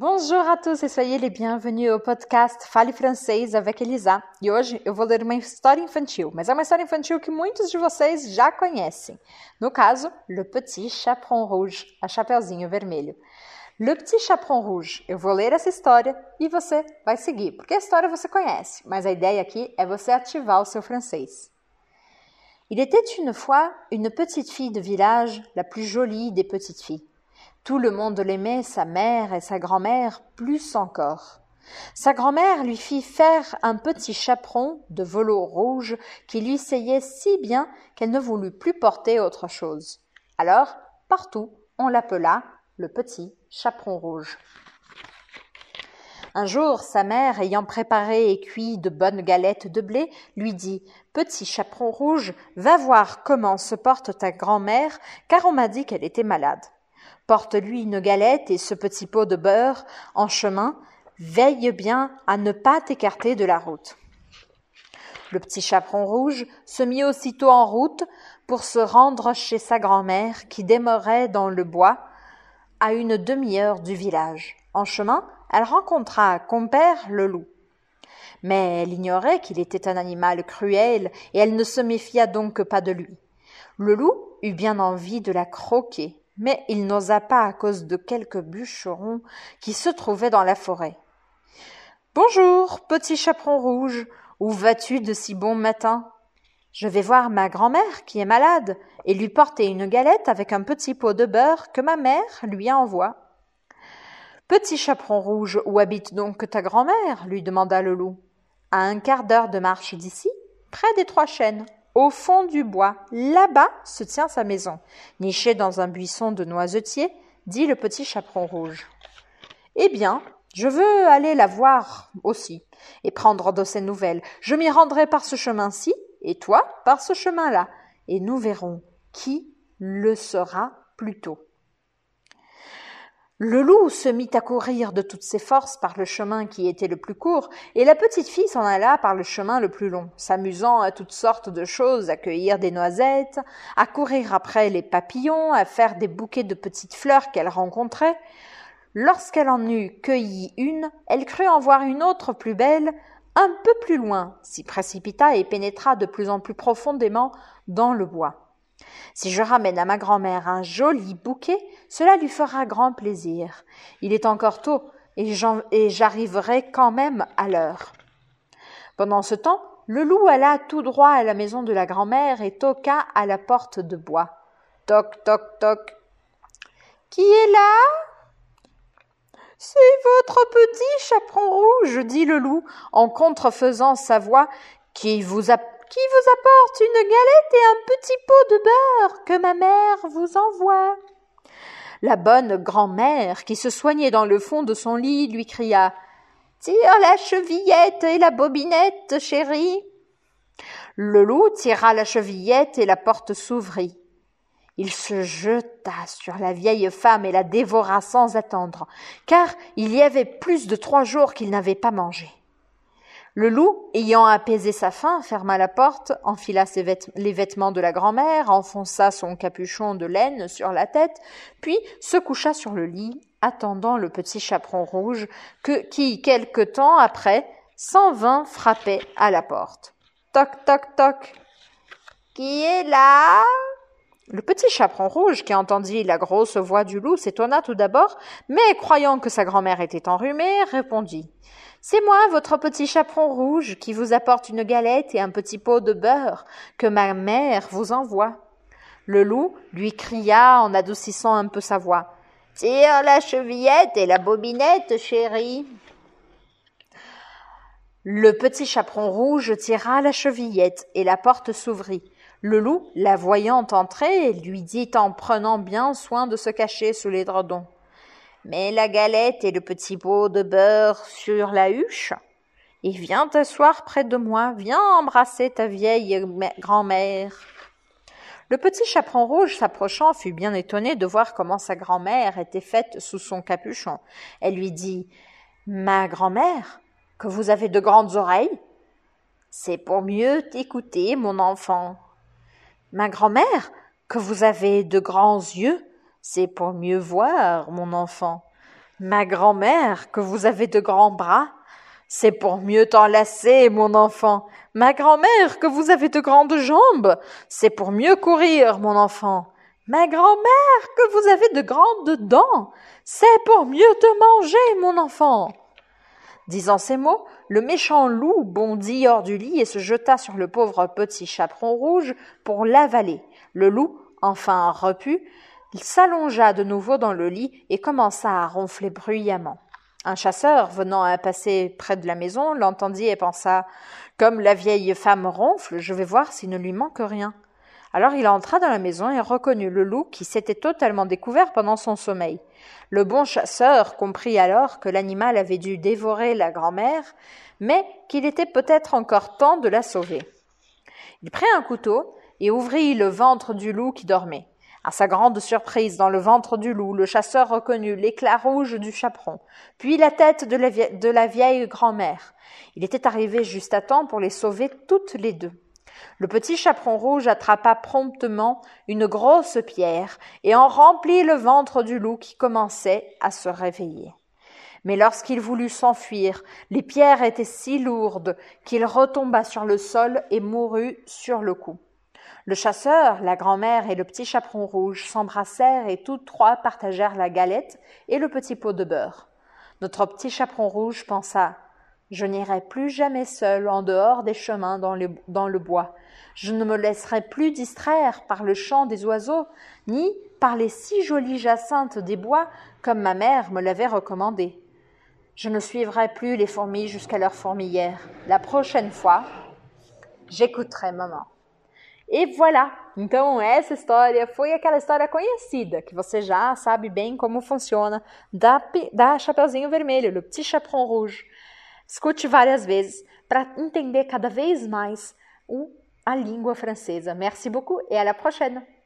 Bonjour a tous e soyez les bienvenus au podcast Fale Francês avec Elisa. E hoje eu vou ler uma história infantil, mas é uma história infantil que muitos de vocês já conhecem. No caso, Le Petit Chaperon Rouge, a Chapeuzinho Vermelho. Le Petit Chaperon Rouge. Eu vou ler essa história e você vai seguir, porque a história você conhece, mas a ideia aqui é você ativar o seu francês. Il était une fois une petite fille de village, la plus jolie des petites filles. Tout le monde l'aimait, sa mère et sa grand-mère plus encore. Sa grand-mère lui fit faire un petit chaperon de velours rouge qui lui seyait si bien qu'elle ne voulut plus porter autre chose. Alors, partout, on l'appela le petit chaperon rouge. Un jour, sa mère, ayant préparé et cuit de bonnes galettes de blé, lui dit Petit chaperon rouge, va voir comment se porte ta grand-mère, car on m'a dit qu'elle était malade. Porte-lui une galette et ce petit pot de beurre en chemin. Veille bien à ne pas t'écarter de la route. Le petit chaperon rouge se mit aussitôt en route pour se rendre chez sa grand-mère qui demeurait dans le bois à une demi-heure du village. En chemin, elle rencontra compère le loup. Mais elle ignorait qu'il était un animal cruel et elle ne se méfia donc pas de lui. Le loup eut bien envie de la croquer, mais il n'osa pas à cause de quelques bûcherons qui se trouvaient dans la forêt. Bonjour, petit chaperon rouge, où vas-tu de si bon matin? Je vais voir ma grand-mère qui est malade et lui porter une galette avec un petit pot de beurre que ma mère lui envoie. Petit chaperon rouge, où habite donc ta grand-mère? lui demanda le loup. À un quart d'heure de marche d'ici, près des trois chênes. Au fond du bois, là-bas, se tient sa maison, nichée dans un buisson de noisetiers, dit le petit chaperon rouge. Eh bien, je veux aller la voir aussi, et prendre de ses nouvelles. Je m'y rendrai par ce chemin-ci, et toi par ce chemin-là, et nous verrons qui le sera plus tôt. Le loup se mit à courir de toutes ses forces par le chemin qui était le plus court, et la petite fille s'en alla par le chemin le plus long, s'amusant à toutes sortes de choses, à cueillir des noisettes, à courir après les papillons, à faire des bouquets de petites fleurs qu'elle rencontrait. Lorsqu'elle en eut cueilli une, elle crut en voir une autre plus belle, un peu plus loin, s'y précipita et pénétra de plus en plus profondément dans le bois. Si je ramène à ma grand-mère un joli bouquet, cela lui fera grand plaisir. Il est encore tôt, et j'arriverai quand même à l'heure. Pendant ce temps, le loup alla tout droit à la maison de la grand-mère et toqua à la porte de bois. Toc, toc, toc. Qui est là? C'est votre petit chaperon rouge, dit le loup, en contrefaisant sa voix, qui vous a qui vous apporte une galette et un petit pot de beurre que ma mère vous envoie. La bonne grand-mère, qui se soignait dans le fond de son lit, lui cria Tire la chevillette et la bobinette, chérie. Le loup tira la chevillette et la porte s'ouvrit. Il se jeta sur la vieille femme et la dévora sans attendre, car il y avait plus de trois jours qu'il n'avait pas mangé. Le loup, ayant apaisé sa faim, ferma la porte, enfila les vêtements de la grand-mère, enfonça son capuchon de laine sur la tête, puis se coucha sur le lit, attendant le petit chaperon rouge qui, quelque temps après, s'en vint frapper à la porte. Toc, toc, toc. Qui est là? Le petit chaperon rouge, qui entendit la grosse voix du loup, s'étonna tout d'abord, mais croyant que sa grand-mère était enrhumée, répondit. C'est moi, votre petit chaperon rouge, qui vous apporte une galette et un petit pot de beurre que ma mère vous envoie. Le loup lui cria en adoucissant un peu sa voix. Tire la chevillette et la bobinette, chérie. Le petit chaperon rouge tira la chevillette et la porte s'ouvrit. Le loup, la voyant entrer, lui dit en prenant bien soin de se cacher sous les dredons. Mets la galette et le petit pot de beurre sur la huche et viens t'asseoir près de moi, viens embrasser ta vieille grand-mère. Le petit chaperon rouge s'approchant fut bien étonné de voir comment sa grand-mère était faite sous son capuchon. Elle lui dit Ma grand-mère, que vous avez de grandes oreilles C'est pour mieux t'écouter, mon enfant. Ma grand-mère, que vous avez de grands yeux c'est pour mieux voir, mon enfant. Ma grand-mère, que vous avez de grands bras, c'est pour mieux t'enlacer, mon enfant. Ma grand-mère, que vous avez de grandes jambes, c'est pour mieux courir, mon enfant. Ma grand-mère, que vous avez de grandes dents, c'est pour mieux te manger, mon enfant. Disant ces mots, le méchant loup bondit hors du lit et se jeta sur le pauvre petit chaperon rouge pour l'avaler. Le loup, enfin repu, s'allongea de nouveau dans le lit et commença à ronfler bruyamment. Un chasseur, venant à passer près de la maison, l'entendit et pensa Comme la vieille femme ronfle, je vais voir s'il ne lui manque rien. Alors il entra dans la maison et reconnut le loup qui s'était totalement découvert pendant son sommeil. Le bon chasseur comprit alors que l'animal avait dû dévorer la grand-mère, mais qu'il était peut-être encore temps de la sauver. Il prit un couteau et ouvrit le ventre du loup qui dormait. À sa grande surprise, dans le ventre du loup, le chasseur reconnut l'éclat rouge du chaperon, puis la tête de la, vieille, grand-mère. Il était arrivé juste à temps pour les sauver toutes les deux. Le petit chaperon rouge attrapa promptement une grosse pierre et en remplit le ventre du loup qui commençait à se réveiller. Mais lorsqu'il voulut s'enfuir, les pierres étaient si lourdes qu'il retomba sur le sol et mourut sur le coup. Le chasseur, la grand-mère et le petit chaperon rouge s'embrassèrent et tous trois partagèrent la galette et le petit pot de beurre. Notre petit chaperon rouge pensa Je n'irai plus jamais seul en dehors des chemins dans le, bois. Je ne me laisserai plus distraire par le chant des oiseaux, ni par les si jolies jacinthes des bois comme ma mère me l'avait recommandé. Je ne suivrai plus les fourmis jusqu'à leur fourmilière. La prochaine fois, j'écouterai maman. E voilà! Então, essa história foi aquela história conhecida, que você já sabe bem como funciona, da, da Chapeuzinho Vermelho, Le Petit Chaperon Rouge. Escute várias vezes para entender cada vez mais o, a língua francesa. Merci beaucoup et à la prochaine!